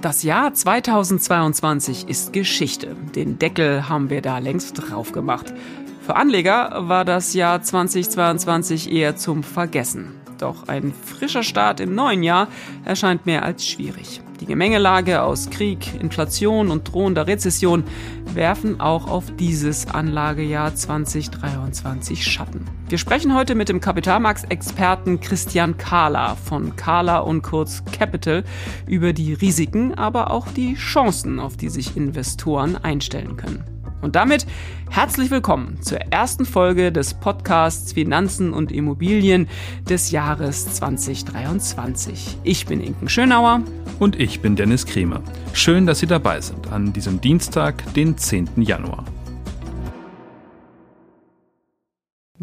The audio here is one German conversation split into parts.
Das Jahr 2022 ist Geschichte. Den Deckel haben wir da längst drauf gemacht. Für Anleger war das Jahr 2022 eher zum Vergessen. Doch ein frischer Start im neuen Jahr erscheint mehr als schwierig. Die Gemengelage aus Krieg, Inflation und drohender Rezession werfen auch auf dieses Anlagejahr 2023 Schatten. Wir sprechen heute mit dem Kapitalmarktexperten Christian Kahler von Kahler und Kurz Capital über die Risiken, aber auch die Chancen, auf die sich Investoren einstellen können. Und damit herzlich willkommen zur ersten Folge des Podcasts Finanzen und Immobilien des Jahres 2023. Ich bin Inken Schönauer. Und ich bin Dennis Kremer. Schön, dass Sie dabei sind an diesem Dienstag, den 10. Januar.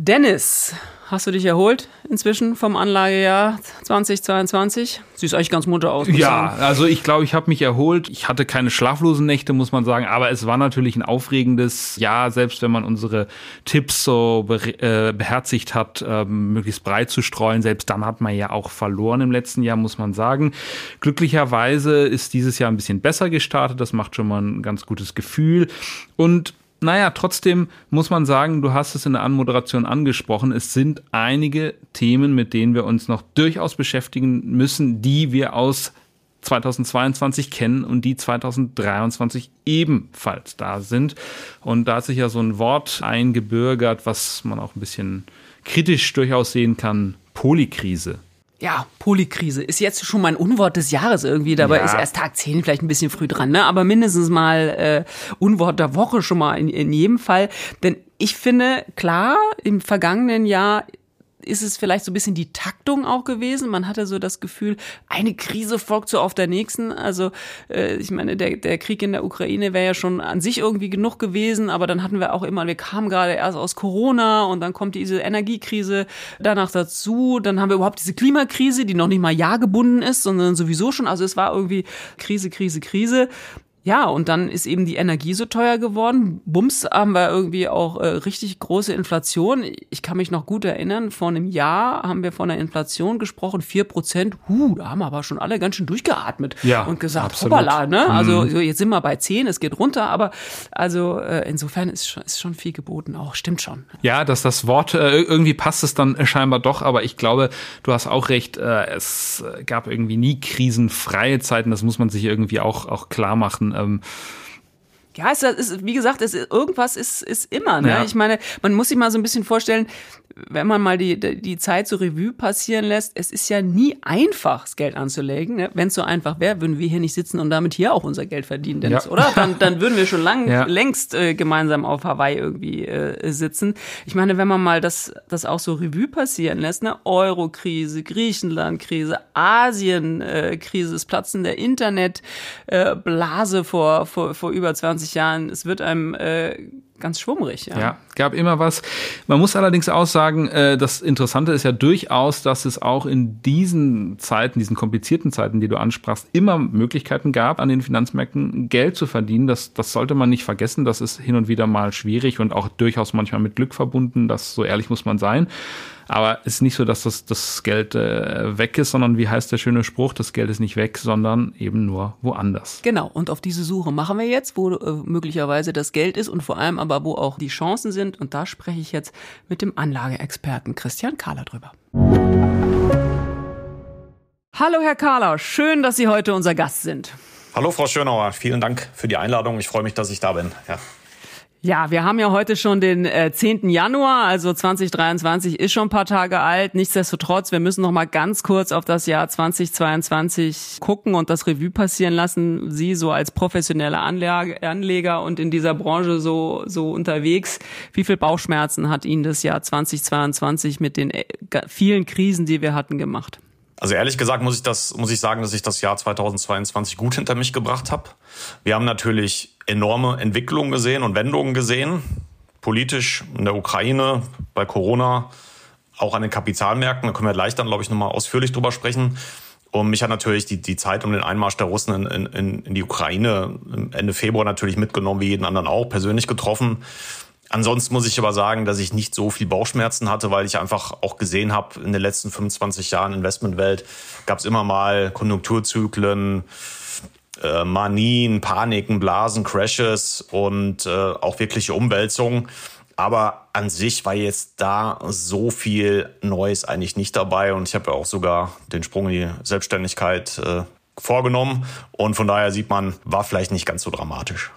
Dennis, Hast du dich erholt inzwischen vom Anlagejahr 2022? Siehst eigentlich ganz munter aus. Ja, also ich glaube, ich habe mich erholt. Ich hatte keine schlaflosen Nächte, muss man sagen, aber es war natürlich ein aufregendes Jahr, selbst wenn man unsere Tipps so äh, beherzigt hat, ähm, möglichst breit zu streuen. Selbst dann hat man ja auch verloren im letzten Jahr, muss man sagen. Glücklicherweise ist dieses Jahr ein bisschen besser gestartet. Das macht schon mal ein ganz gutes Gefühl. Und naja, trotzdem muss man sagen, du hast es in der Anmoderation angesprochen, es sind einige Themen, mit denen wir uns noch durchaus beschäftigen müssen, die wir aus 2022 kennen und die 2023 ebenfalls da sind. Und da hat sich ja so ein Wort eingebürgert, was man auch ein bisschen kritisch durchaus sehen kann, Polykrise ja, Polykrise ist jetzt schon mein Unwort des Jahres irgendwie. Dabei ja. ist erst Tag 10 vielleicht ein bisschen früh dran, ne? Aber mindestens mal äh, Unwort der Woche schon mal in, in jedem Fall. Denn ich finde, klar, im vergangenen Jahr ist es vielleicht so ein bisschen die Taktung auch gewesen. Man hatte so das Gefühl, eine Krise folgt so auf der nächsten. Also äh, ich meine, der, der Krieg in der Ukraine wäre ja schon an sich irgendwie genug gewesen, aber dann hatten wir auch immer, wir kamen gerade erst aus Corona und dann kommt diese Energiekrise danach dazu. Dann haben wir überhaupt diese Klimakrise, die noch nicht mal jahrgebunden ist, sondern sowieso schon. Also es war irgendwie Krise, Krise, Krise. Ja, und dann ist eben die Energie so teuer geworden. Bums haben wir irgendwie auch äh, richtig große Inflation. Ich kann mich noch gut erinnern, vor einem Jahr haben wir von einer Inflation gesprochen, vier Prozent. Huh, da haben aber schon alle ganz schön durchgeatmet ja, und gesagt, absolut. hoppala, ne? Mhm. Also jetzt sind wir bei zehn, es geht runter, aber also äh, insofern ist schon, ist schon viel geboten auch, stimmt schon. Ja, dass das Wort, äh, irgendwie passt es dann scheinbar doch, aber ich glaube, du hast auch recht, äh, es gab irgendwie nie krisenfreie Zeiten, das muss man sich irgendwie auch, auch klar machen ähm, ja, es ist, wie gesagt, es ist, irgendwas ist, ist immer. Ne? Ja. Ich meine, man muss sich mal so ein bisschen vorstellen, wenn man mal die, die Zeit zur Revue passieren lässt, es ist ja nie einfach, das Geld anzulegen. Ne? Wenn es so einfach wäre, würden wir hier nicht sitzen und damit hier auch unser Geld verdienen, Dennis, ja. oder? Dann, dann würden wir schon lang, ja. längst äh, gemeinsam auf Hawaii irgendwie äh, sitzen. Ich meine, wenn man mal das, das auch so Revue passieren lässt, ne? Euro-Krise, Griechenland-Krise, Asien-Krise, das Platzen der Internetblase äh, vor, vor, vor über 20 Jahren, es wird einem äh, ganz schwummrig. Ja. ja, gab immer was. Man muss allerdings auch sagen, äh, das Interessante ist ja durchaus, dass es auch in diesen Zeiten, diesen komplizierten Zeiten, die du ansprachst, immer Möglichkeiten gab, an den Finanzmärkten Geld zu verdienen. Das, das sollte man nicht vergessen. Das ist hin und wieder mal schwierig und auch durchaus manchmal mit Glück verbunden. Das so ehrlich muss man sein. Aber es ist nicht so, dass das, das Geld äh, weg ist, sondern wie heißt der schöne Spruch, das Geld ist nicht weg, sondern eben nur woanders. Genau, und auf diese Suche machen wir jetzt, wo äh, möglicherweise das Geld ist und vor allem aber, wo auch die Chancen sind. Und da spreche ich jetzt mit dem Anlageexperten Christian Kahler drüber. Hallo Herr Kahler, schön, dass Sie heute unser Gast sind. Hallo Frau Schönauer, vielen Dank für die Einladung. Ich freue mich, dass ich da bin. Ja. Ja, wir haben ja heute schon den äh, 10. Januar, also 2023 ist schon ein paar Tage alt. Nichtsdestotrotz, wir müssen noch mal ganz kurz auf das Jahr 2022 gucken und das Revue passieren lassen. Sie so als professionelle Anlage, Anleger und in dieser Branche so, so unterwegs. Wie viel Bauchschmerzen hat Ihnen das Jahr 2022 mit den äh, vielen Krisen, die wir hatten, gemacht? Also ehrlich gesagt muss ich das, muss ich sagen, dass ich das Jahr 2022 gut hinter mich gebracht habe. Wir haben natürlich enorme Entwicklungen gesehen und Wendungen gesehen. Politisch in der Ukraine, bei Corona, auch an den Kapitalmärkten. Da können wir gleich dann, glaube ich, nochmal ausführlich drüber sprechen. Und mich hat natürlich die, die Zeit um den Einmarsch der Russen in, in, in die Ukraine Ende Februar natürlich mitgenommen, wie jeden anderen auch, persönlich getroffen. Ansonsten muss ich aber sagen, dass ich nicht so viel Bauchschmerzen hatte, weil ich einfach auch gesehen habe, in den letzten 25 Jahren Investmentwelt gab es immer mal Konjunkturzyklen, äh, Manien, Paniken, Blasen, Crashes und äh, auch wirkliche Umwälzungen. Aber an sich war jetzt da so viel Neues eigentlich nicht dabei und ich habe ja auch sogar den Sprung in die Selbstständigkeit äh, vorgenommen und von daher sieht man, war vielleicht nicht ganz so dramatisch.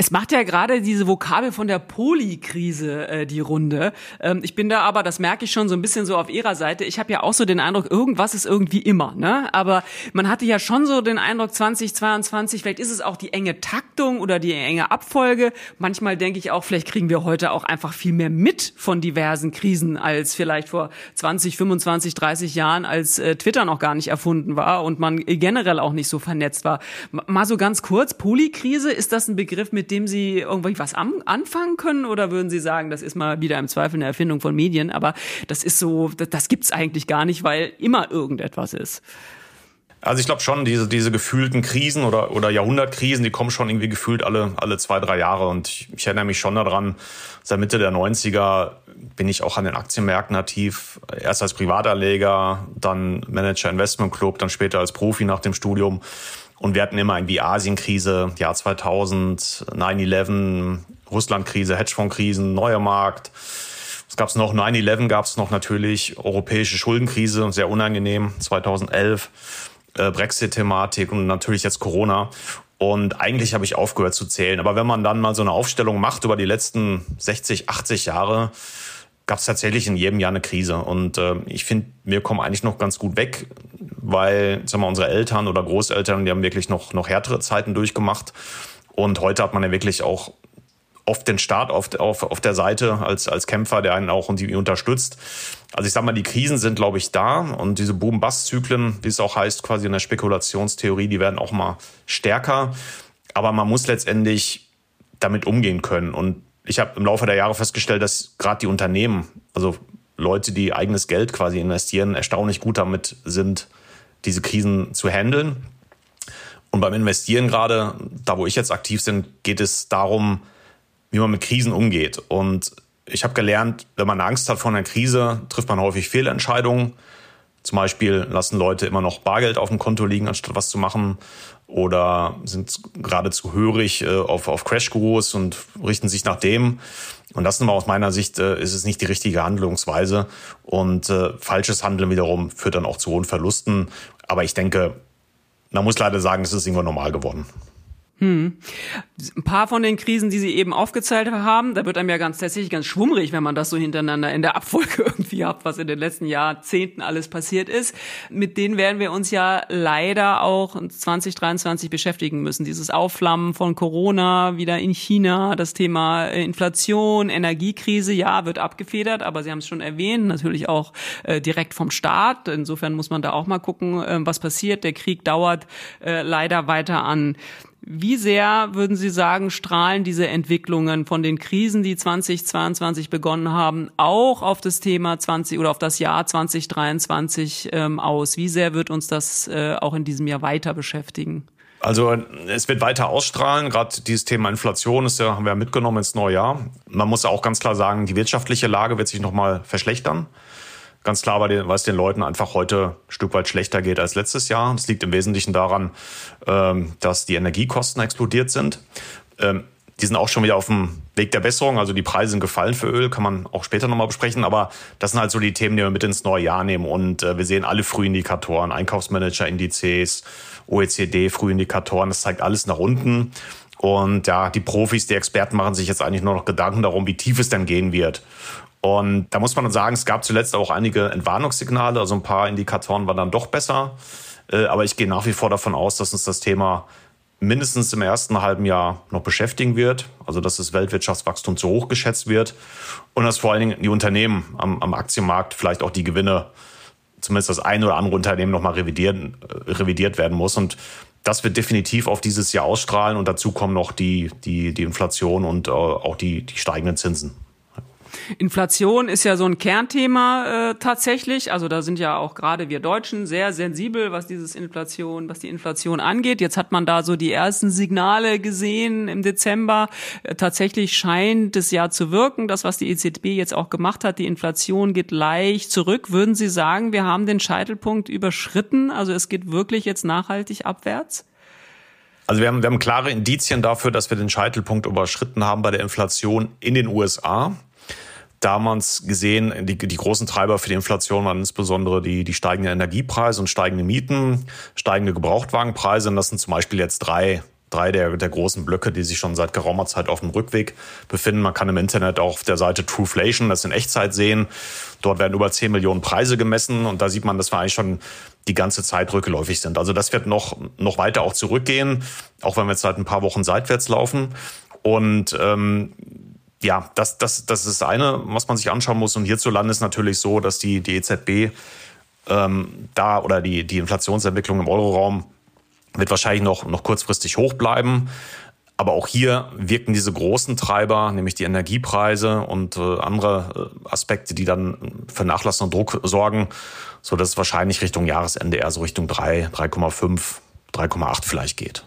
Es macht ja gerade diese Vokabel von der Polikrise äh, die Runde. Ähm, ich bin da aber, das merke ich schon so ein bisschen so auf ihrer Seite. Ich habe ja auch so den Eindruck, irgendwas ist irgendwie immer. Ne? Aber man hatte ja schon so den Eindruck, 2022, vielleicht ist es auch die enge Taktung oder die enge Abfolge. Manchmal denke ich auch, vielleicht kriegen wir heute auch einfach viel mehr mit von diversen Krisen als vielleicht vor 20, 25, 30 Jahren, als äh, Twitter noch gar nicht erfunden war und man generell auch nicht so vernetzt war. Mal so ganz kurz, Polikrise, ist das ein Begriff, mit dem Sie irgendwie was anfangen können? Oder würden Sie sagen, das ist mal wieder im Zweifel eine Erfindung von Medien, aber das ist so, das, das gibt's eigentlich gar nicht, weil immer irgendetwas ist? Also ich glaube schon, diese, diese gefühlten Krisen oder, oder Jahrhundertkrisen, die kommen schon irgendwie gefühlt alle, alle zwei, drei Jahre. Und ich, ich erinnere mich schon daran, seit Mitte der 90er bin ich auch an den Aktienmärkten aktiv. Erst als Privatanleger, dann Manager Investment Club, dann später als Profi nach dem Studium. Und wir hatten immer irgendwie Asienkrise, Jahr 2000, 9-11, Russlandkrise, Hedgefondskrisen, neuer Markt. Was gab es noch? 9-11 gab es noch natürlich, europäische Schuldenkrise, sehr unangenehm, 2011, äh, Brexit-Thematik und natürlich jetzt Corona. Und eigentlich habe ich aufgehört zu zählen. Aber wenn man dann mal so eine Aufstellung macht über die letzten 60, 80 Jahre, gab es tatsächlich in jedem Jahr eine Krise. Und äh, ich finde, wir kommen eigentlich noch ganz gut weg weil sagen wir, unsere Eltern oder Großeltern, die haben wirklich noch, noch härtere Zeiten durchgemacht. Und heute hat man ja wirklich auch oft den Staat auf, auf, auf der Seite als, als Kämpfer, der einen auch und die unterstützt. Also ich sag mal, die Krisen sind, glaube ich, da und diese Boom-Bust-Zyklen, wie es auch heißt, quasi in der Spekulationstheorie, die werden auch mal stärker. Aber man muss letztendlich damit umgehen können. Und ich habe im Laufe der Jahre festgestellt, dass gerade die Unternehmen, also Leute, die eigenes Geld quasi investieren, erstaunlich gut damit sind, diese Krisen zu handeln. Und beim Investieren gerade, da wo ich jetzt aktiv bin, geht es darum, wie man mit Krisen umgeht. Und ich habe gelernt, wenn man Angst hat vor einer Krise, trifft man häufig Fehlentscheidungen. Zum Beispiel lassen Leute immer noch Bargeld auf dem Konto liegen, anstatt was zu machen. Oder sind geradezu hörig äh, auf, auf Crash-Gurus und richten sich nach dem. Und das nochmal aus meiner Sicht äh, ist es nicht die richtige Handlungsweise. Und äh, falsches Handeln wiederum führt dann auch zu hohen Verlusten. Aber ich denke, man muss leider sagen, es ist irgendwann normal geworden. Hm. Ein paar von den Krisen, die Sie eben aufgezählt haben, da wird einem ja ganz tatsächlich ganz schwummrig, wenn man das so hintereinander in der Abfolge irgendwie hat, was in den letzten Jahrzehnten alles passiert ist. Mit denen werden wir uns ja leider auch 2023 beschäftigen müssen. Dieses Aufflammen von Corona, wieder in China, das Thema äh, Inflation, Energiekrise, ja, wird abgefedert, aber Sie haben es schon erwähnt, natürlich auch äh, direkt vom Staat. Insofern muss man da auch mal gucken, äh, was passiert. Der Krieg dauert äh, leider weiter an. Wie sehr würden Sie sagen, strahlen diese Entwicklungen von den Krisen, die 2022 begonnen haben, auch auf das Thema 20 oder auf das Jahr 2023 ähm, aus? Wie sehr wird uns das äh, auch in diesem Jahr weiter beschäftigen? Also es wird weiter ausstrahlen. Gerade dieses Thema Inflation ist ja, haben wir ja mitgenommen ins neue Jahr. Man muss auch ganz klar sagen, die wirtschaftliche Lage wird sich nochmal verschlechtern. Ganz klar, weil es den Leuten einfach heute ein Stück weit schlechter geht als letztes Jahr. Das liegt im Wesentlichen daran, ähm, dass die Energiekosten explodiert sind. Ähm, die sind auch schon wieder auf dem Weg der Besserung. Also die Preise sind gefallen für Öl, kann man auch später nochmal besprechen. Aber das sind halt so die Themen, die wir mit ins neue Jahr nehmen. Und äh, wir sehen alle Frühindikatoren, Einkaufsmanager-Indizes, OECD-Frühindikatoren. Das zeigt alles nach unten. Und ja, die Profis, die Experten machen sich jetzt eigentlich nur noch Gedanken darum, wie tief es denn gehen wird. Und da muss man sagen, es gab zuletzt auch einige Entwarnungssignale, also ein paar Indikatoren waren dann doch besser. Äh, aber ich gehe nach wie vor davon aus, dass uns das Thema mindestens im ersten halben Jahr noch beschäftigen wird. Also dass das Weltwirtschaftswachstum zu hoch geschätzt wird und dass vor allen Dingen die Unternehmen am, am Aktienmarkt vielleicht auch die Gewinne, zumindest das eine oder andere Unternehmen nochmal revidiert, äh, revidiert werden muss. Und das wird definitiv auf dieses Jahr ausstrahlen und dazu kommen noch die, die, die Inflation und äh, auch die, die steigenden Zinsen. Inflation ist ja so ein Kernthema äh, tatsächlich. Also da sind ja auch gerade wir Deutschen sehr sensibel, was dieses Inflation, was die Inflation angeht. Jetzt hat man da so die ersten Signale gesehen im Dezember. Äh, tatsächlich scheint es ja zu wirken, das was die EZB jetzt auch gemacht hat. Die Inflation geht leicht zurück. Würden Sie sagen, wir haben den Scheitelpunkt überschritten? Also es geht wirklich jetzt nachhaltig abwärts? Also wir haben, wir haben klare Indizien dafür, dass wir den Scheitelpunkt überschritten haben bei der Inflation in den USA. Damals gesehen, die, die großen Treiber für die Inflation waren insbesondere die, die steigenden Energiepreise und steigende Mieten, steigende Gebrauchtwagenpreise. Und das sind zum Beispiel jetzt drei, drei der, der großen Blöcke, die sich schon seit geraumer Zeit auf dem Rückweg befinden. Man kann im Internet auch auf der Seite Trueflation das in Echtzeit sehen. Dort werden über 10 Millionen Preise gemessen und da sieht man, dass wir eigentlich schon die ganze Zeit rückläufig sind. Also das wird noch, noch weiter auch zurückgehen, auch wenn wir jetzt seit ein paar Wochen seitwärts laufen. Und ähm, ja, das, das, das ist eine, was man sich anschauen muss. Und hierzulande ist natürlich so, dass die, die EZB ähm, da oder die, die Inflationsentwicklung im Euroraum wird wahrscheinlich noch, noch kurzfristig hoch bleiben. Aber auch hier wirken diese großen Treiber, nämlich die Energiepreise und äh, andere äh, Aspekte, die dann für Nachlass und Druck sorgen, so dass es wahrscheinlich Richtung Jahresende eher so Richtung 3, 3,5, 3,8 vielleicht geht.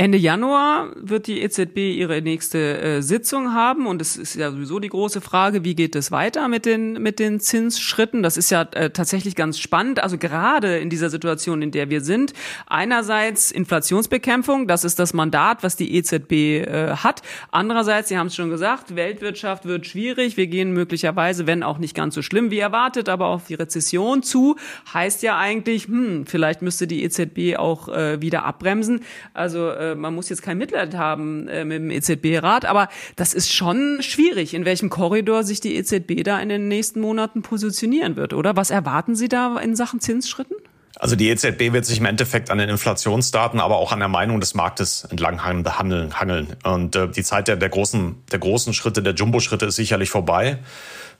Ende Januar wird die EZB ihre nächste äh, Sitzung haben und es ist ja sowieso die große Frage, wie geht es weiter mit den mit den Zinsschritten? Das ist ja äh, tatsächlich ganz spannend. Also gerade in dieser Situation, in der wir sind, einerseits Inflationsbekämpfung, das ist das Mandat, was die EZB äh, hat. Andererseits, Sie haben es schon gesagt, Weltwirtschaft wird schwierig. Wir gehen möglicherweise, wenn auch nicht ganz so schlimm wie erwartet, aber auf die Rezession zu. Heißt ja eigentlich, hm, vielleicht müsste die EZB auch äh, wieder abbremsen. Also äh, man muss jetzt kein Mitleid haben äh, mit dem EZB-Rat, aber das ist schon schwierig, in welchem Korridor sich die EZB da in den nächsten Monaten positionieren wird, oder? Was erwarten Sie da in Sachen Zinsschritten? Also die EZB wird sich im Endeffekt an den Inflationsdaten, aber auch an der Meinung des Marktes entlang handeln. hangeln. Und äh, die Zeit der, der, großen, der großen Schritte, der Jumbo-Schritte ist sicherlich vorbei.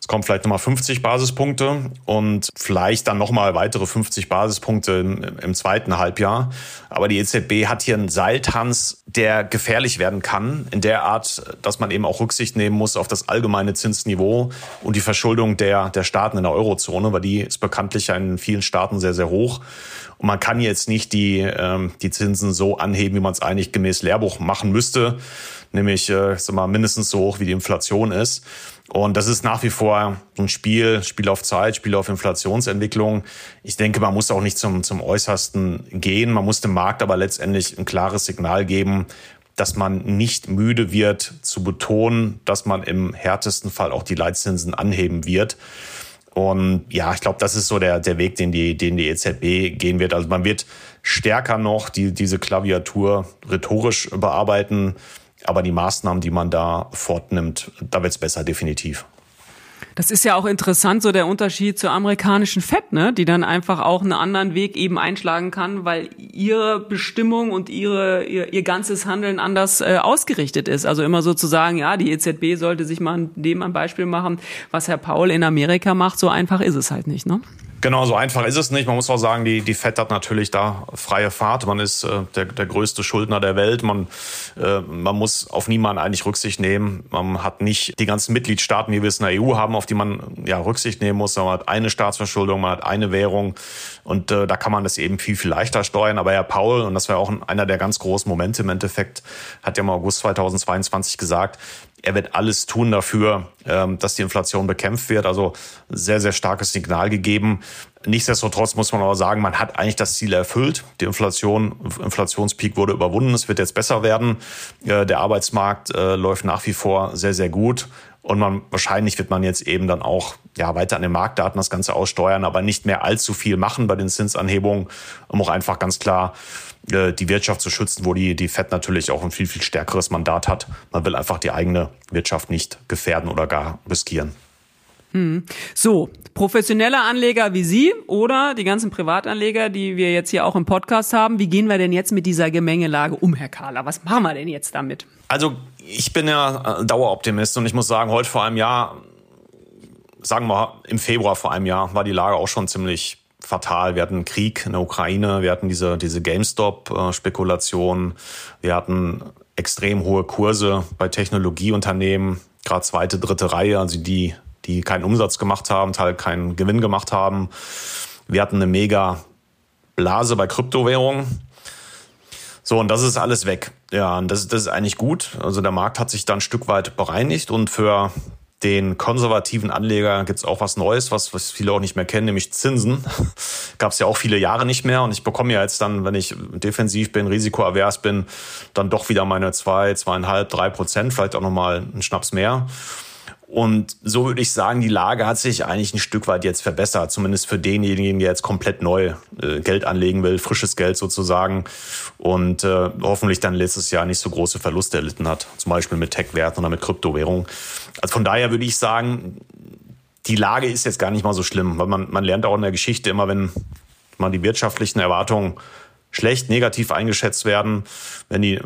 Es kommen vielleicht nochmal 50 Basispunkte und vielleicht dann nochmal weitere 50 Basispunkte im, im, zweiten Halbjahr. Aber die EZB hat hier einen Seiltanz, der gefährlich werden kann, in der Art, dass man eben auch Rücksicht nehmen muss auf das allgemeine Zinsniveau und die Verschuldung der, der Staaten in der Eurozone, weil die ist bekanntlich in vielen Staaten sehr, sehr hoch. Und man kann jetzt nicht die, ähm, die Zinsen so anheben, wie man es eigentlich gemäß Lehrbuch machen müsste, nämlich äh, sag mal, mindestens so hoch, wie die Inflation ist. Und das ist nach wie vor ein Spiel, Spiel auf Zeit, Spiel auf Inflationsentwicklung. Ich denke, man muss auch nicht zum, zum Äußersten gehen. Man muss dem Markt aber letztendlich ein klares Signal geben, dass man nicht müde wird zu betonen, dass man im härtesten Fall auch die Leitzinsen anheben wird. Und ja, ich glaube, das ist so der, der Weg, den die, den die EZB gehen wird. Also man wird stärker noch die, diese Klaviatur rhetorisch bearbeiten aber die Maßnahmen, die man da fortnimmt, da wird es besser, definitiv. Das ist ja auch interessant, so der Unterschied zur amerikanischen Fed, ne, die dann einfach auch einen anderen Weg eben einschlagen kann, weil ihre Bestimmung und ihre ihr, ihr ganzes Handeln anders äh, ausgerichtet ist. Also immer sozusagen, ja, die EZB sollte sich mal dem ein Beispiel machen, was Herr Paul in Amerika macht. So einfach ist es halt nicht, ne? Genau, so einfach ist es nicht. Man muss auch sagen, die, die FED hat natürlich da freie Fahrt. Man ist äh, der, der größte Schuldner der Welt. Man, äh, man muss auf niemanden eigentlich Rücksicht nehmen. Man hat nicht die ganzen Mitgliedstaaten, wie wir es in der EU haben, auf die man ja Rücksicht nehmen muss. Man hat eine Staatsverschuldung, man hat eine Währung und äh, da kann man das eben viel, viel leichter steuern. Aber Herr Paul, und das war auch einer der ganz großen Momente im Endeffekt, hat ja im August 2022 gesagt, er wird alles tun dafür, ähm, dass die Inflation bekämpft wird. Also sehr, sehr starkes Signal gegeben. Nichtsdestotrotz muss man aber sagen, man hat eigentlich das Ziel erfüllt. Die Inflation, Inflationspeak wurde überwunden. Es wird jetzt besser werden. Äh, der Arbeitsmarkt äh, läuft nach wie vor sehr, sehr gut. Und man, wahrscheinlich wird man jetzt eben dann auch ja, weiter an den Marktdaten das Ganze aussteuern, aber nicht mehr allzu viel machen bei den Zinsanhebungen, um auch einfach ganz klar äh, die Wirtschaft zu schützen, wo die, die FED natürlich auch ein viel, viel stärkeres Mandat hat. Man will einfach die eigene Wirtschaft nicht gefährden oder gar riskieren. Hm. So, professionelle Anleger wie Sie oder die ganzen Privatanleger, die wir jetzt hier auch im Podcast haben, wie gehen wir denn jetzt mit dieser Gemengelage um, Herr Kahler? Was machen wir denn jetzt damit? Also, ich bin ja Daueroptimist und ich muss sagen, heute vor einem Jahr, sagen wir im Februar vor einem Jahr, war die Lage auch schon ziemlich fatal. Wir hatten Krieg in der Ukraine, wir hatten diese, diese GameStop-Spekulation, wir hatten extrem hohe Kurse bei Technologieunternehmen, gerade zweite, dritte Reihe, also die, die keinen Umsatz gemacht haben, Teil keinen Gewinn gemacht haben. Wir hatten eine mega Blase bei Kryptowährungen. So, und das ist alles weg. Ja, und das, das ist eigentlich gut. Also der Markt hat sich dann ein Stück weit bereinigt und für den konservativen Anleger gibt es auch was Neues, was, was viele auch nicht mehr kennen, nämlich Zinsen. Gab es ja auch viele Jahre nicht mehr. Und ich bekomme ja jetzt dann, wenn ich defensiv bin, risikoavers bin, dann doch wieder meine zwei, zweieinhalb, drei Prozent, vielleicht auch nochmal einen Schnaps mehr. Und so würde ich sagen, die Lage hat sich eigentlich ein Stück weit jetzt verbessert, zumindest für denjenigen, der jetzt komplett neu äh, Geld anlegen will, frisches Geld sozusagen und äh, hoffentlich dann letztes Jahr nicht so große Verluste erlitten hat, zum Beispiel mit Tech-Werten oder mit Kryptowährungen. Also von daher würde ich sagen, die Lage ist jetzt gar nicht mal so schlimm, weil man, man lernt auch in der Geschichte immer, wenn man die wirtschaftlichen Erwartungen schlecht, negativ eingeschätzt werden, wenn die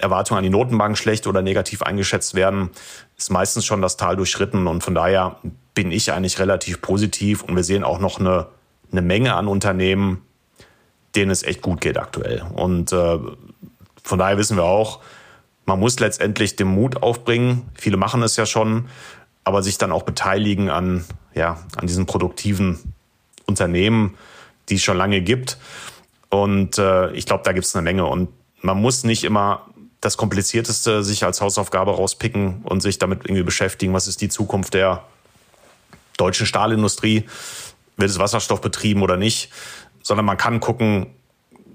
Erwartungen an die Notenbank schlecht oder negativ eingeschätzt werden, ist meistens schon das Tal durchschritten. Und von daher bin ich eigentlich relativ positiv. Und wir sehen auch noch eine, eine Menge an Unternehmen, denen es echt gut geht aktuell. Und äh, von daher wissen wir auch, man muss letztendlich den Mut aufbringen. Viele machen es ja schon, aber sich dann auch beteiligen an, ja, an diesen produktiven Unternehmen, die es schon lange gibt. Und äh, ich glaube, da gibt es eine Menge. Und man muss nicht immer das Komplizierteste sich als Hausaufgabe rauspicken und sich damit irgendwie beschäftigen, was ist die Zukunft der deutschen Stahlindustrie, wird es Wasserstoff betrieben oder nicht, sondern man kann gucken,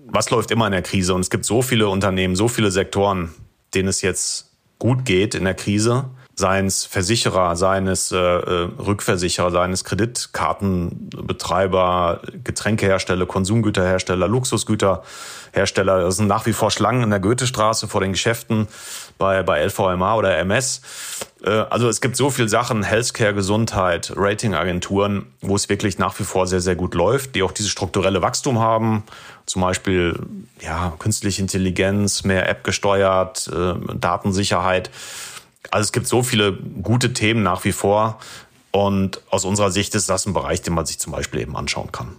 was läuft immer in der Krise. Und es gibt so viele Unternehmen, so viele Sektoren, denen es jetzt gut geht in der Krise seien es Versicherer, seien es äh, äh, Rückversicherer, seien es Kreditkartenbetreiber, Getränkehersteller, Konsumgüterhersteller, Luxusgüterhersteller. Das sind nach wie vor Schlangen in der Goethestraße vor den Geschäften bei, bei LVMA oder MS. Äh, also es gibt so viele Sachen, Healthcare, Gesundheit, Ratingagenturen, wo es wirklich nach wie vor sehr, sehr gut läuft, die auch dieses strukturelle Wachstum haben. Zum Beispiel ja, künstliche Intelligenz, mehr App gesteuert, äh, Datensicherheit. Also es gibt so viele gute Themen nach wie vor. Und aus unserer Sicht ist das ein Bereich, den man sich zum Beispiel eben anschauen kann.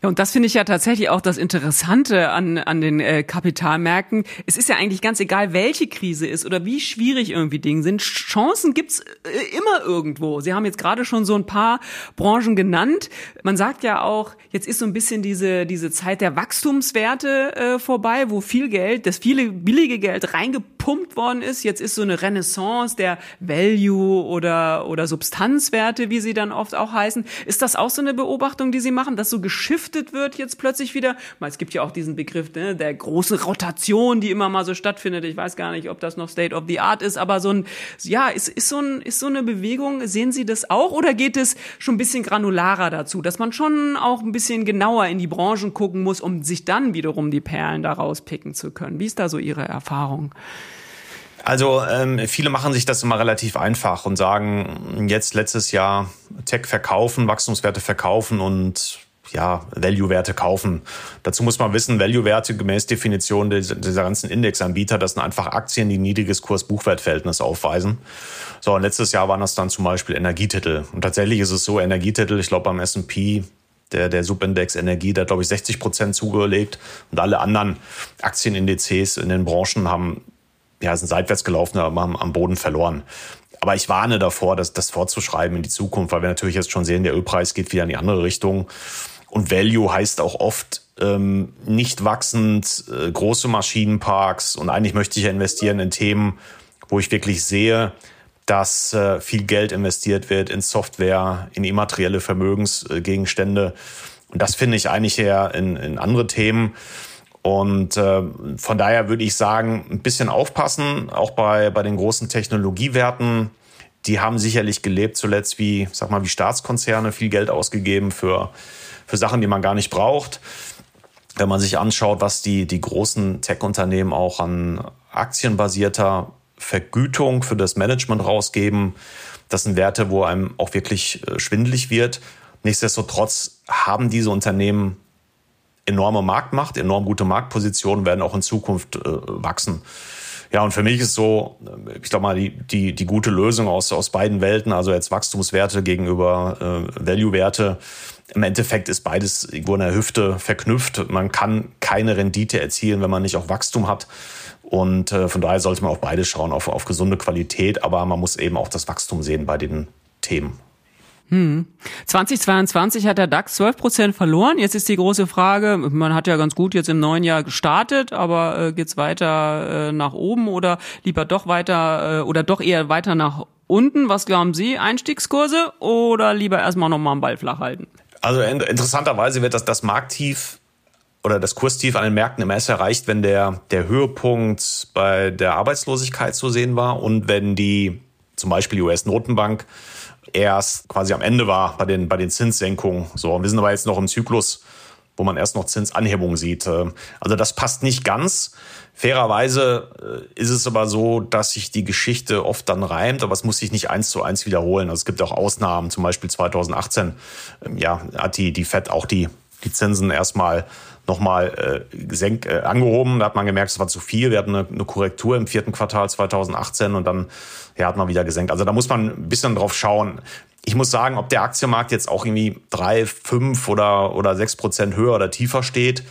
Ja, und das finde ich ja tatsächlich auch das Interessante an, an den äh, Kapitalmärkten. Es ist ja eigentlich ganz egal, welche Krise ist oder wie schwierig irgendwie Dinge sind. Chancen gibt's äh, immer irgendwo. Sie haben jetzt gerade schon so ein paar Branchen genannt. Man sagt ja auch, jetzt ist so ein bisschen diese, diese Zeit der Wachstumswerte äh, vorbei, wo viel Geld, das viele billige Geld reingepumpt worden ist. Jetzt ist so eine Renaissance der Value oder, oder Substanzwerte, wie sie dann oft auch heißen. Ist das auch so eine Beobachtung, die Sie machen, dass so geschifft gelüftet wird jetzt plötzlich wieder. Es gibt ja auch diesen Begriff ne, der große Rotation, die immer mal so stattfindet. Ich weiß gar nicht, ob das noch State of the Art ist, aber so ein, ja, ist, ist, so, ein, ist so eine Bewegung, sehen Sie das auch oder geht es schon ein bisschen granularer dazu, dass man schon auch ein bisschen genauer in die Branchen gucken muss, um sich dann wiederum die Perlen daraus picken zu können? Wie ist da so Ihre Erfahrung? Also ähm, viele machen sich das immer relativ einfach und sagen, jetzt letztes Jahr Tech verkaufen, Wachstumswerte verkaufen und ja, Value-Werte kaufen. Dazu muss man wissen, Value-Werte gemäß Definition dieser, ganzen Indexanbieter, das sind einfach Aktien, die niedriges Kurs-Buchwert-Verhältnis aufweisen. So, und letztes Jahr waren das dann zum Beispiel Energietitel. Und tatsächlich ist es so, Energietitel, ich glaube beim S&P, der, der Subindex Energie, der hat, glaube ich, 60 Prozent zugelegt. Und alle anderen Aktienindizes in den Branchen haben, ja, sind seitwärts gelaufen, aber haben am Boden verloren. Aber ich warne davor, das, das vorzuschreiben in die Zukunft, weil wir natürlich jetzt schon sehen, der Ölpreis geht wieder in die andere Richtung. Und Value heißt auch oft ähm, nicht wachsend, äh, große Maschinenparks. Und eigentlich möchte ich ja investieren in Themen, wo ich wirklich sehe, dass äh, viel Geld investiert wird in Software, in immaterielle Vermögensgegenstände. Und das finde ich eigentlich eher in, in andere Themen. Und äh, von daher würde ich sagen, ein bisschen aufpassen, auch bei, bei den großen Technologiewerten. Die haben sicherlich gelebt zuletzt wie, sag mal, wie Staatskonzerne, viel Geld ausgegeben für für Sachen, die man gar nicht braucht. Wenn man sich anschaut, was die, die großen Tech-Unternehmen auch an aktienbasierter Vergütung für das Management rausgeben, das sind Werte, wo einem auch wirklich äh, schwindlig wird. Nichtsdestotrotz haben diese Unternehmen enorme Marktmacht, enorm gute Marktpositionen, werden auch in Zukunft äh, wachsen. Ja, und für mich ist so, äh, ich glaube mal, die, die, die gute Lösung aus, aus beiden Welten, also jetzt Wachstumswerte gegenüber äh, Value-Werte, im Endeffekt ist beides irgendwo in der Hüfte verknüpft. Man kann keine Rendite erzielen, wenn man nicht auch Wachstum hat. Und äh, von daher sollte man auch beides schauen, auf, auf gesunde Qualität. Aber man muss eben auch das Wachstum sehen bei den Themen. Hm. 2022 hat der DAX 12 Prozent verloren. Jetzt ist die große Frage, man hat ja ganz gut jetzt im neuen Jahr gestartet, aber äh, geht's weiter äh, nach oben oder lieber doch weiter äh, oder doch eher weiter nach unten? Was glauben Sie? Einstiegskurse oder lieber erstmal nochmal einen Ball flach halten? Also interessanterweise wird das, das Markttief oder das Kurstief an den Märkten immer erst erreicht, wenn der, der Höhepunkt bei der Arbeitslosigkeit zu sehen war und wenn die zum Beispiel US-Notenbank erst quasi am Ende war bei den, bei den Zinssenkungen. So, wir sind aber jetzt noch im Zyklus, wo man erst noch Zinsanhebungen sieht. Ähm, also das passt nicht ganz. Fairerweise äh, ist es aber so, dass sich die Geschichte oft dann reimt, aber es muss sich nicht eins zu eins wiederholen. Also es gibt auch Ausnahmen, zum Beispiel 2018, ähm, ja, hat die, die FED auch die, die Zinsen erstmal nochmal äh, äh, angehoben. Da hat man gemerkt, es war zu viel. Wir hatten eine, eine Korrektur im vierten Quartal 2018 und dann ja, hat man wieder gesenkt. Also da muss man ein bisschen drauf schauen. Ich muss sagen, ob der Aktienmarkt jetzt auch irgendwie drei, fünf oder, oder sechs Prozent höher oder tiefer steht,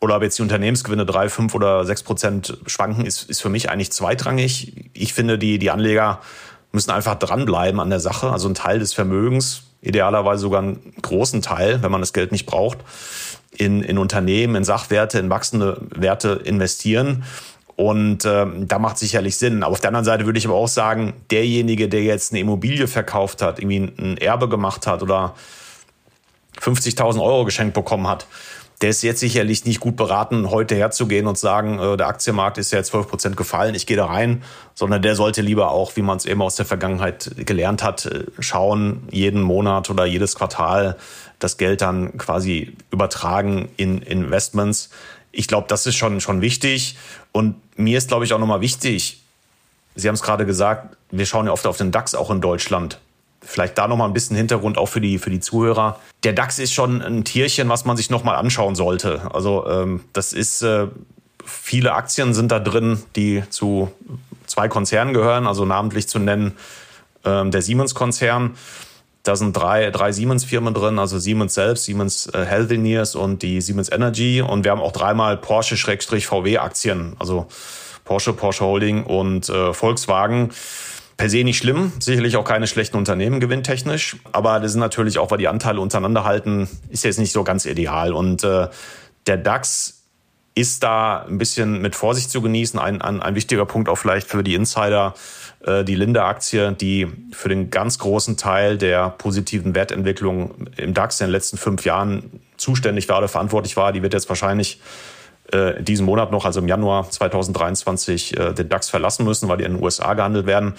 oder ob jetzt die Unternehmensgewinne drei, fünf oder sechs Prozent schwanken, ist, ist für mich eigentlich zweitrangig. Ich finde, die, die Anleger müssen einfach dranbleiben an der Sache. Also ein Teil des Vermögens, idealerweise sogar einen großen Teil, wenn man das Geld nicht braucht, in, in Unternehmen, in Sachwerte, in wachsende Werte investieren. Und äh, da macht sicherlich Sinn. Aber auf der anderen Seite würde ich aber auch sagen, derjenige, der jetzt eine Immobilie verkauft hat, irgendwie ein Erbe gemacht hat oder 50.000 Euro geschenkt bekommen hat, der ist jetzt sicherlich nicht gut beraten, heute herzugehen und sagen, äh, der Aktienmarkt ist ja jetzt 12 Prozent gefallen, ich gehe da rein, sondern der sollte lieber auch, wie man es eben aus der Vergangenheit gelernt hat, äh, schauen, jeden Monat oder jedes Quartal das Geld dann quasi übertragen in Investments. Ich glaube, das ist schon, schon wichtig. Und mir ist, glaube ich, auch nochmal wichtig, Sie haben es gerade gesagt, wir schauen ja oft auf den DAX auch in Deutschland. Vielleicht da nochmal ein bisschen Hintergrund auch für die, für die Zuhörer. Der DAX ist schon ein Tierchen, was man sich nochmal anschauen sollte. Also ähm, das ist, äh, viele Aktien sind da drin, die zu zwei Konzernen gehören, also namentlich zu nennen ähm, der Siemens-Konzern. Da sind drei, drei Siemens-Firmen drin, also Siemens selbst, Siemens äh, Healthineers und die Siemens Energy. Und wir haben auch dreimal Porsche-VW-Aktien, also Porsche, Porsche Holding und äh, Volkswagen. Per se nicht schlimm, sicherlich auch keine schlechten Unternehmen gewinntechnisch, aber das sind natürlich auch, weil die Anteile untereinander halten, ist jetzt nicht so ganz ideal. Und äh, der DAX ist da ein bisschen mit Vorsicht zu genießen. Ein, ein, ein wichtiger Punkt auch vielleicht für die Insider äh, die Linde-Aktie, die für den ganz großen Teil der positiven Wertentwicklung im DAX in den letzten fünf Jahren zuständig war oder verantwortlich war, die wird jetzt wahrscheinlich äh, diesen Monat noch, also im Januar 2023, äh, den DAX verlassen müssen, weil die in den USA gehandelt werden.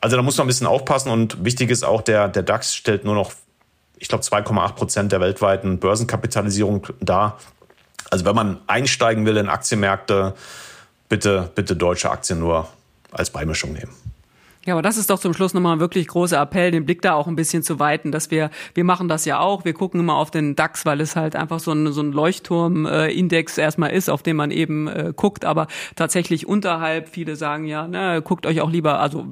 Also da muss man ein bisschen aufpassen und wichtig ist auch, der, der DAX stellt nur noch, ich glaube, 2,8 Prozent der weltweiten Börsenkapitalisierung dar. Also wenn man einsteigen will in Aktienmärkte, bitte, bitte deutsche Aktien nur als Beimischung nehmen. Ja, aber das ist doch zum Schluss nochmal ein wirklich großer Appell, den Blick da auch ein bisschen zu weiten, dass wir, wir machen das ja auch, wir gucken immer auf den DAX, weil es halt einfach so ein, so ein Leuchtturm-Index erstmal ist, auf den man eben äh, guckt, aber tatsächlich unterhalb, viele sagen ja, ne, guckt euch auch lieber, also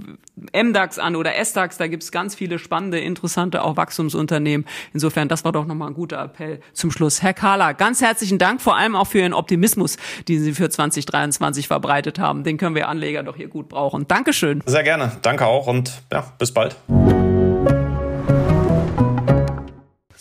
MDAX an oder SDAX, da gibt's ganz viele spannende, interessante, auch Wachstumsunternehmen. Insofern, das war doch nochmal ein guter Appell zum Schluss. Herr Kahler, ganz herzlichen Dank, vor allem auch für Ihren Optimismus, den Sie für 2023 verbreitet haben. Den können wir Anleger doch hier gut brauchen. Dankeschön. Sehr gerne danke auch und ja, bis bald.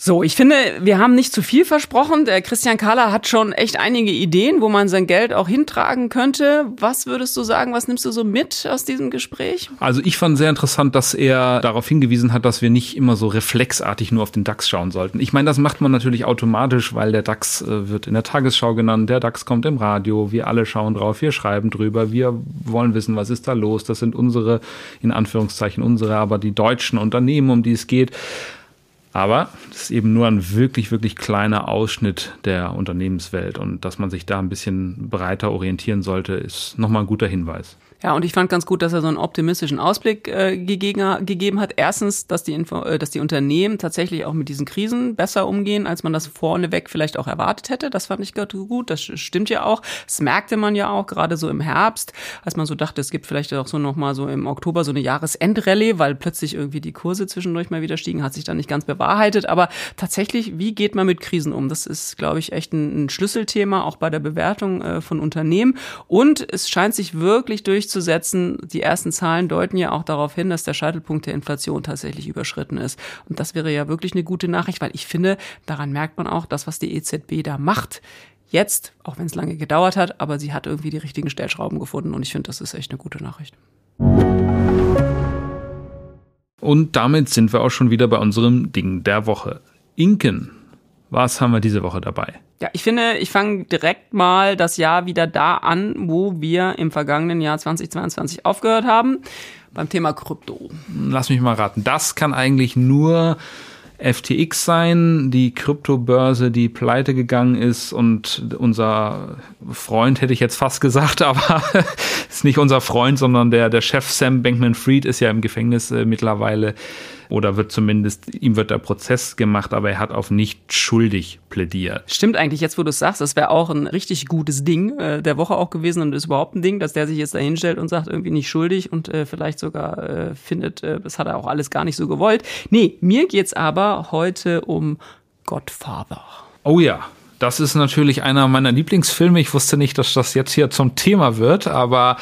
So, ich finde, wir haben nicht zu viel versprochen. Der Christian Kahler hat schon echt einige Ideen, wo man sein Geld auch hintragen könnte. Was würdest du sagen, was nimmst du so mit aus diesem Gespräch? Also ich fand sehr interessant, dass er darauf hingewiesen hat, dass wir nicht immer so reflexartig nur auf den DAX schauen sollten. Ich meine, das macht man natürlich automatisch, weil der DAX äh, wird in der Tagesschau genannt, der DAX kommt im Radio, wir alle schauen drauf, wir schreiben drüber, wir wollen wissen, was ist da los. Das sind unsere, in Anführungszeichen unsere, aber die deutschen Unternehmen, um die es geht. Aber das ist eben nur ein wirklich, wirklich kleiner Ausschnitt der Unternehmenswelt und dass man sich da ein bisschen breiter orientieren sollte, ist nochmal ein guter Hinweis. Ja, und ich fand ganz gut, dass er so einen optimistischen Ausblick äh, gegeben, gegeben hat. Erstens, dass die, Info, äh, dass die Unternehmen tatsächlich auch mit diesen Krisen besser umgehen, als man das vorneweg vielleicht auch erwartet hätte. Das fand ich gut. Das stimmt ja auch. Das merkte man ja auch gerade so im Herbst, als man so dachte, es gibt vielleicht auch so noch mal so im Oktober so eine Jahresendrallye, weil plötzlich irgendwie die Kurse zwischendurch mal wieder stiegen, hat sich dann nicht ganz bewahrheitet. Aber tatsächlich, wie geht man mit Krisen um? Das ist, glaube ich, echt ein, ein Schlüsselthema auch bei der Bewertung äh, von Unternehmen. Und es scheint sich wirklich durch durchzusetzen. Die ersten Zahlen deuten ja auch darauf hin, dass der Scheitelpunkt der Inflation tatsächlich überschritten ist. Und das wäre ja wirklich eine gute Nachricht, weil ich finde, daran merkt man auch, das, was die EZB da macht, jetzt, auch wenn es lange gedauert hat, aber sie hat irgendwie die richtigen Stellschrauben gefunden und ich finde, das ist echt eine gute Nachricht. Und damit sind wir auch schon wieder bei unserem Ding der Woche. Inken, was haben wir diese Woche dabei? Ja, ich finde, ich fange direkt mal das Jahr wieder da an, wo wir im vergangenen Jahr 2022 aufgehört haben, beim Thema Krypto. Lass mich mal raten. Das kann eigentlich nur FTX sein, die Kryptobörse, die pleite gegangen ist und unser Freund hätte ich jetzt fast gesagt, aber ist nicht unser Freund, sondern der, der Chef Sam Bankman-Fried ist ja im Gefängnis äh, mittlerweile oder wird zumindest, ihm wird der Prozess gemacht, aber er hat auf nicht schuldig plädiert. Stimmt eigentlich, jetzt wo du es sagst, das wäre auch ein richtig gutes Ding äh, der Woche auch gewesen und ist überhaupt ein Ding, dass der sich jetzt da hinstellt und sagt, irgendwie nicht schuldig und äh, vielleicht sogar äh, findet, äh, das hat er auch alles gar nicht so gewollt. Nee, mir geht's aber heute um Godfather. Oh ja, das ist natürlich einer meiner Lieblingsfilme. Ich wusste nicht, dass das jetzt hier zum Thema wird, aber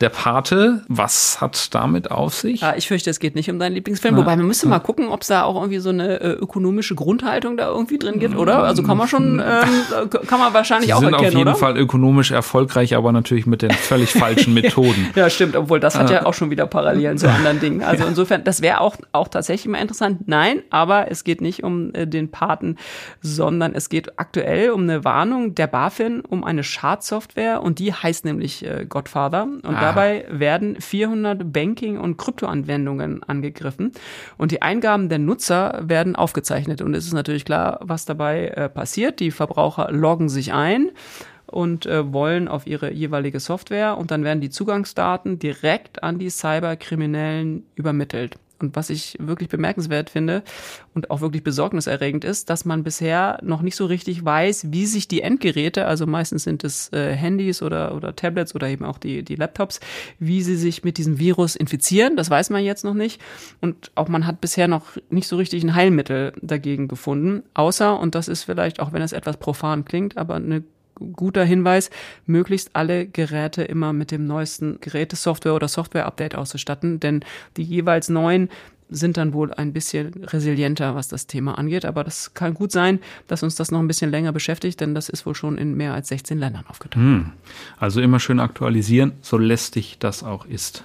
der Pate, was hat damit auf sich? Ja, ich fürchte, es geht nicht um deinen Lieblingsfilm. Ja. Wobei, man müsste mal gucken, ob es da auch irgendwie so eine äh, ökonomische Grundhaltung da irgendwie drin gibt, oder? Also kann man schon, ähm, kann man wahrscheinlich Sie auch sind erkennen, auf jeden oder? Fall ökonomisch erfolgreich, aber natürlich mit den völlig falschen Methoden. ja, stimmt. Obwohl, das hat ja auch schon wieder Parallelen zu anderen Dingen. Also insofern, das wäre auch, auch tatsächlich mal interessant. Nein, aber es geht nicht um äh, den Paten, sondern es geht aktuell um eine Warnung der BaFin um eine Schadsoftware und die heißt nämlich äh, Godfather und Aha. dabei werden 400 Banking- und Kryptoanwendungen angegriffen und die Eingaben der Nutzer werden aufgezeichnet und es ist natürlich klar, was dabei äh, passiert. Die Verbraucher loggen sich ein und äh, wollen auf ihre jeweilige Software und dann werden die Zugangsdaten direkt an die Cyberkriminellen übermittelt. Und was ich wirklich bemerkenswert finde und auch wirklich besorgniserregend ist, dass man bisher noch nicht so richtig weiß, wie sich die Endgeräte, also meistens sind es äh, Handys oder, oder Tablets oder eben auch die, die Laptops, wie sie sich mit diesem Virus infizieren. Das weiß man jetzt noch nicht. Und auch man hat bisher noch nicht so richtig ein Heilmittel dagegen gefunden. Außer, und das ist vielleicht, auch wenn es etwas profan klingt, aber eine guter Hinweis, möglichst alle Geräte immer mit dem neuesten Gerätesoftware oder Software-Update auszustatten, denn die jeweils neuen sind dann wohl ein bisschen resilienter, was das Thema angeht. Aber das kann gut sein, dass uns das noch ein bisschen länger beschäftigt, denn das ist wohl schon in mehr als 16 Ländern aufgetaucht. Hm. Also immer schön aktualisieren, so lästig das auch ist.